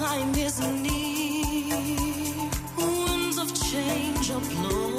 time is near? Winds of change are blowing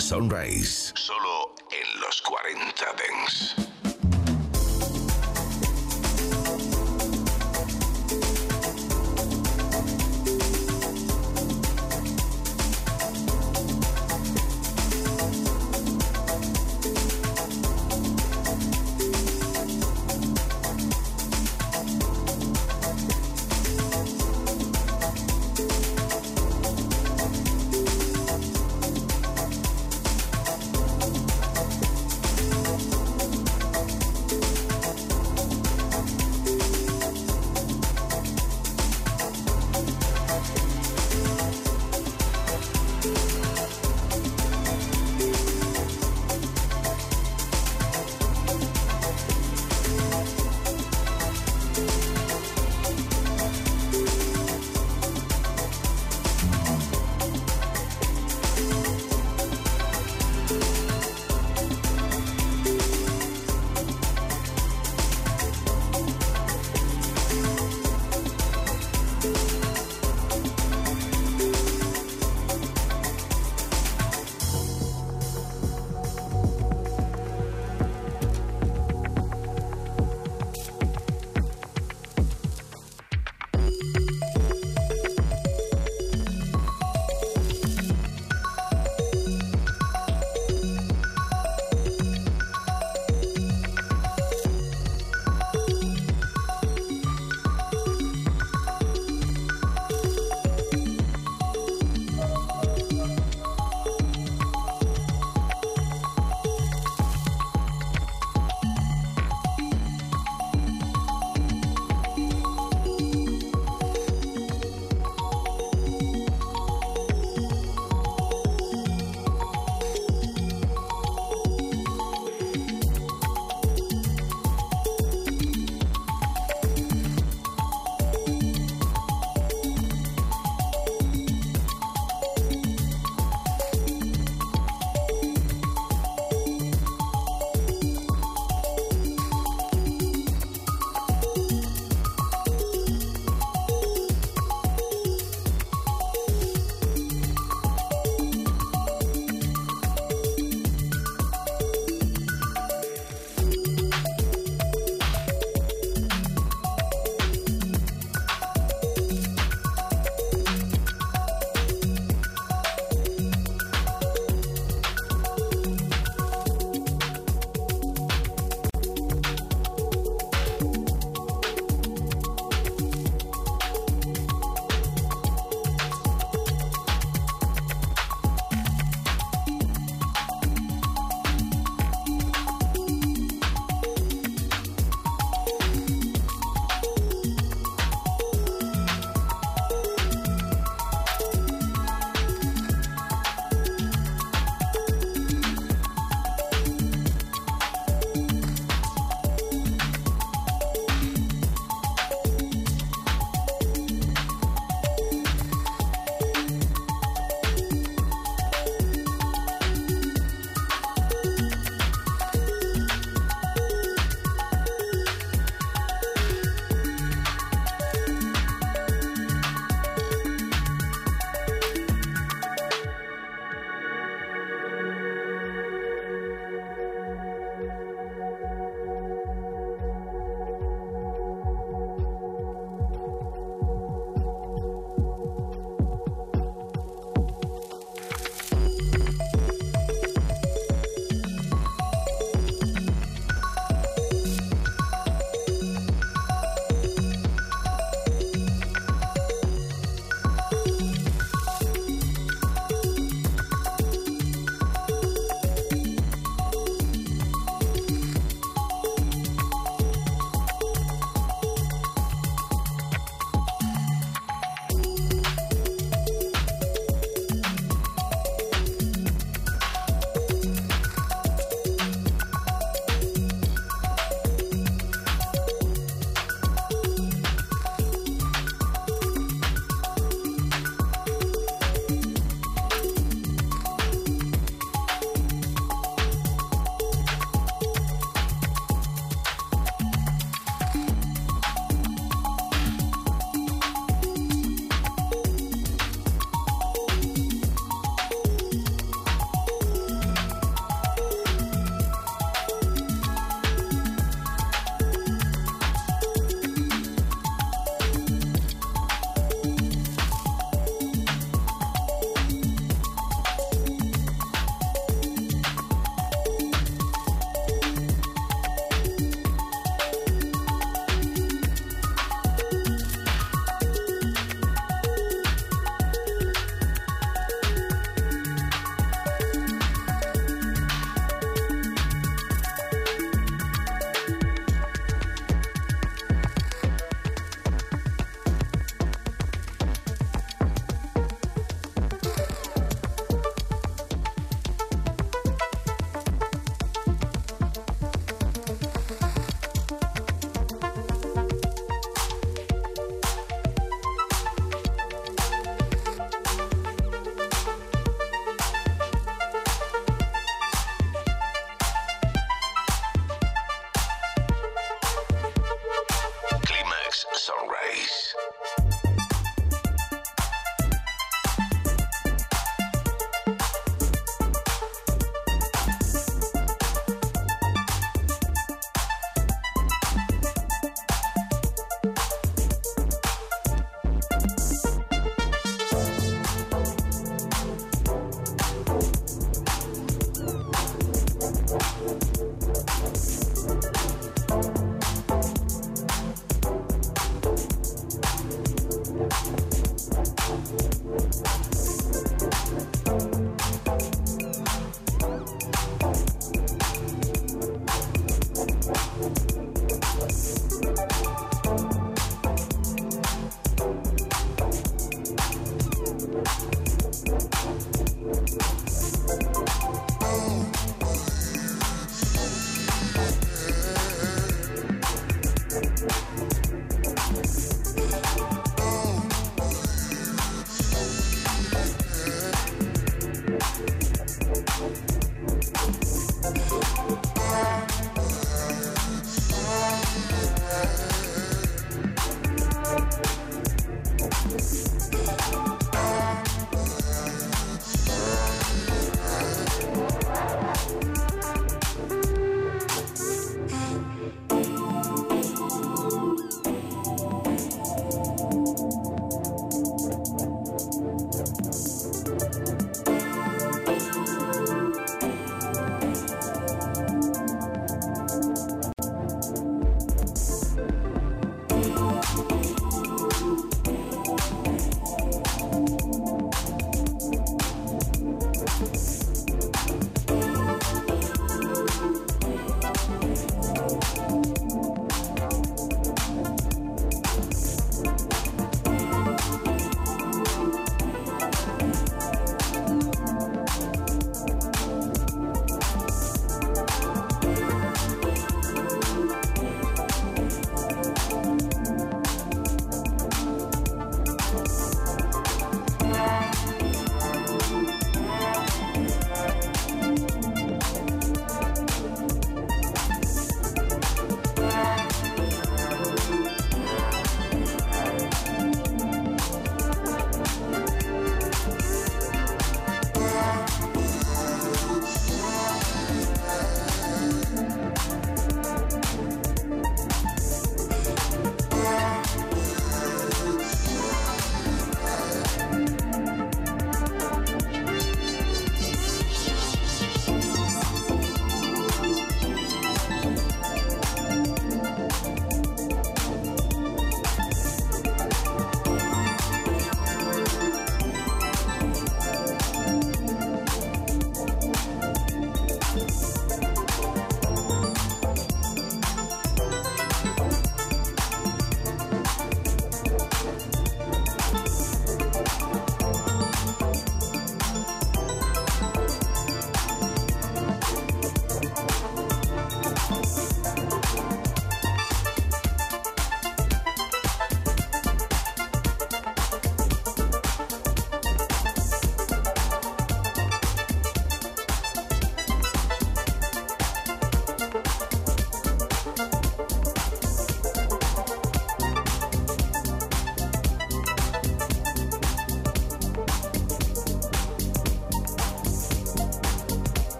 Sunrise.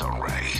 Sunray.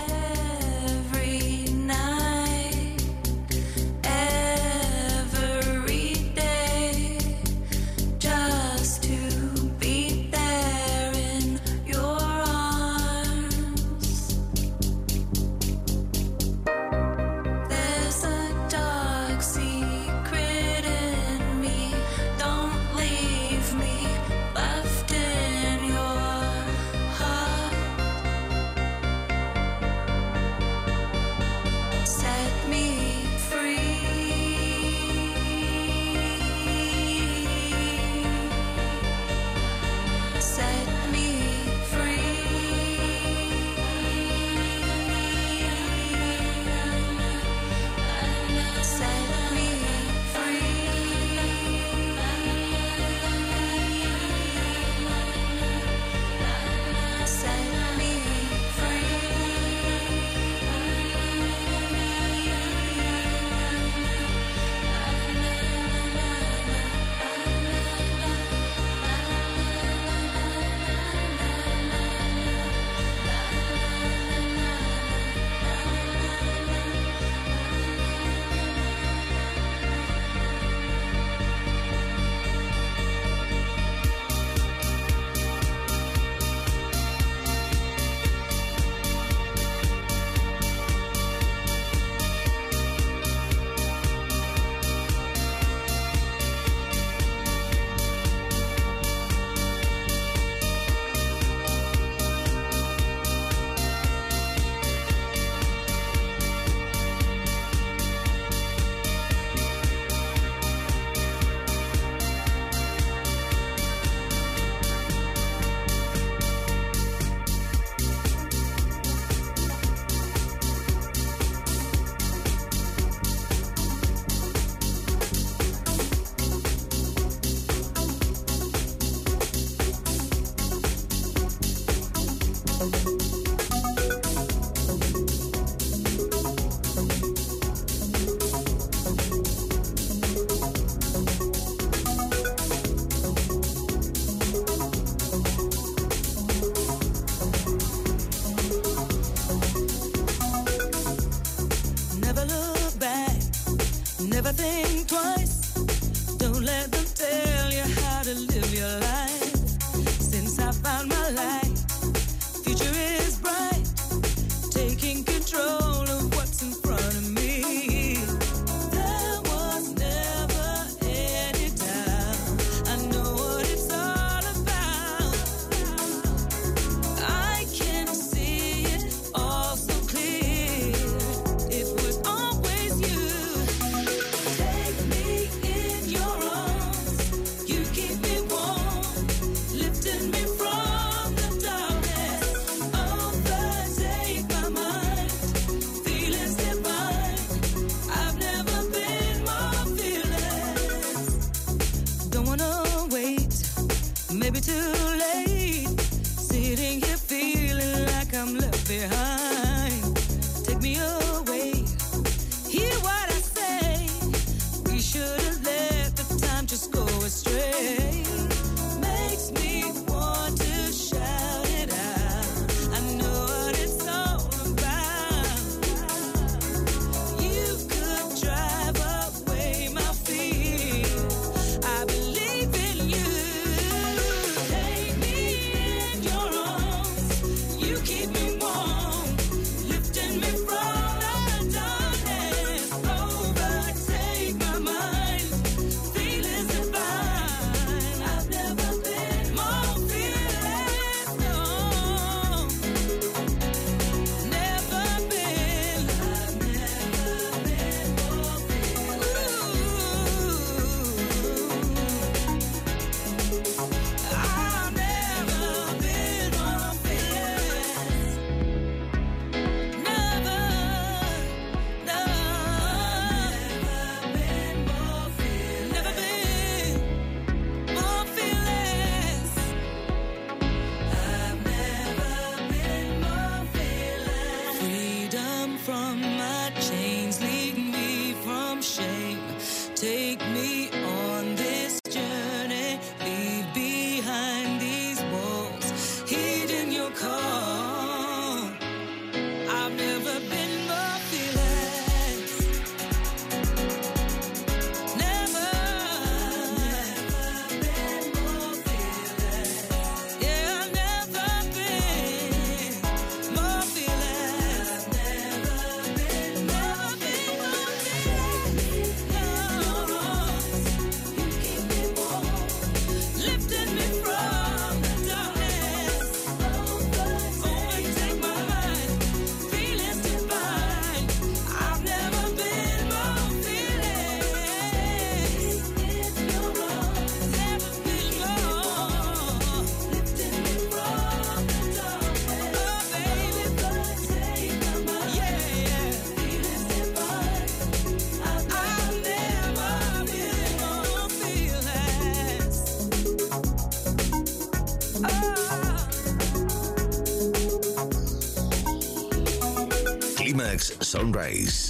Sunrise.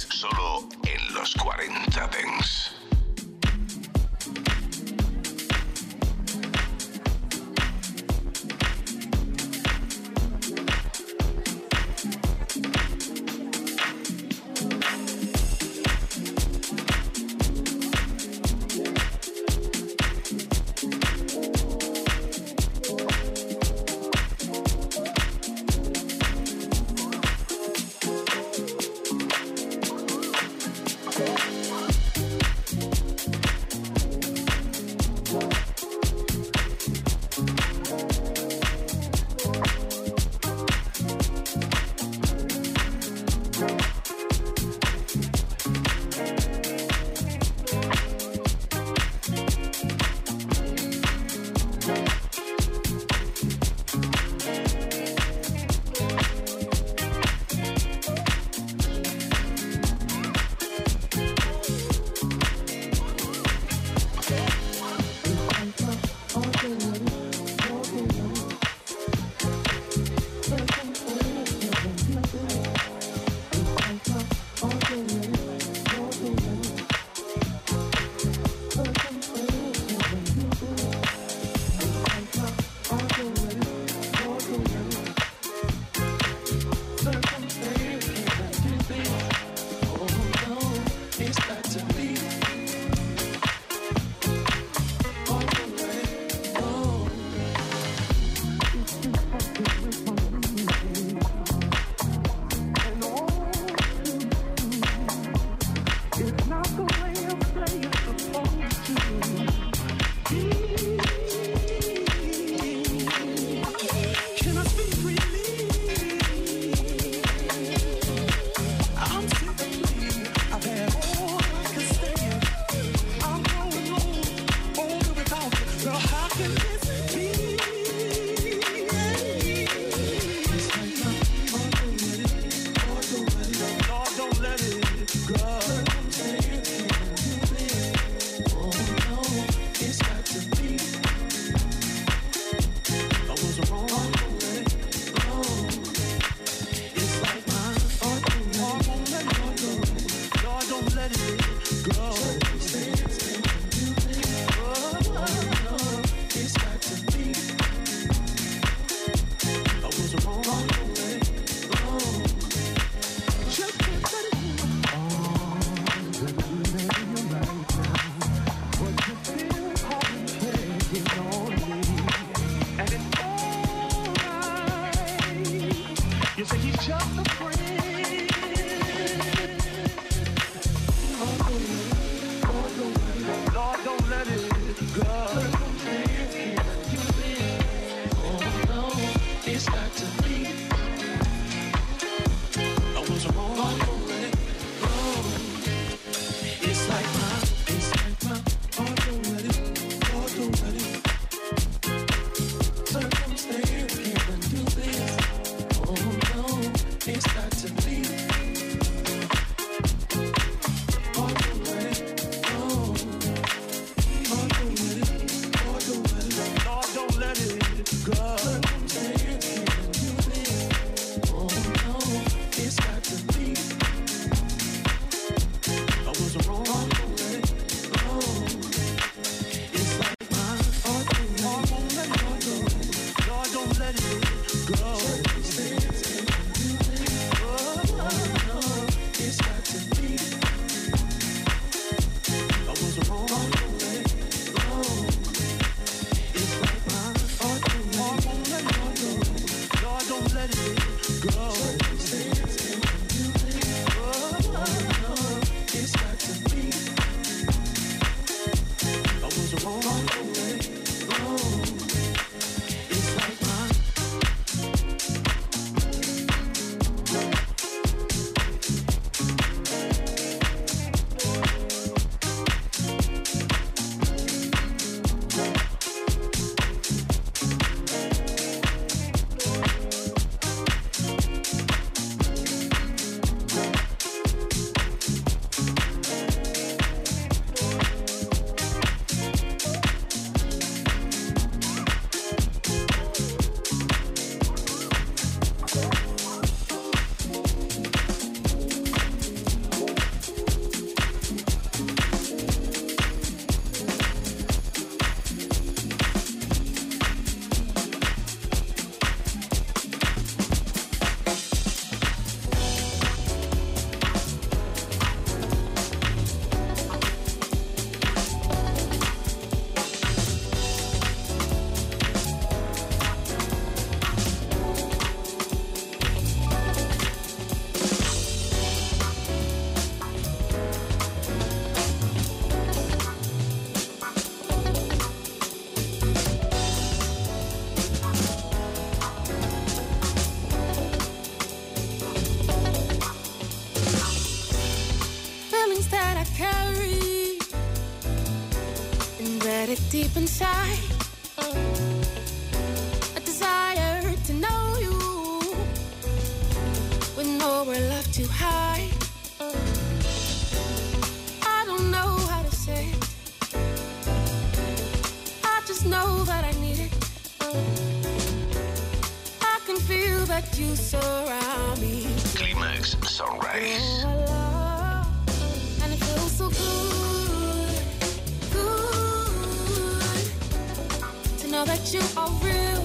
now that you are real,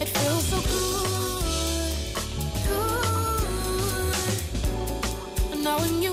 it feels so good. Good. Knowing you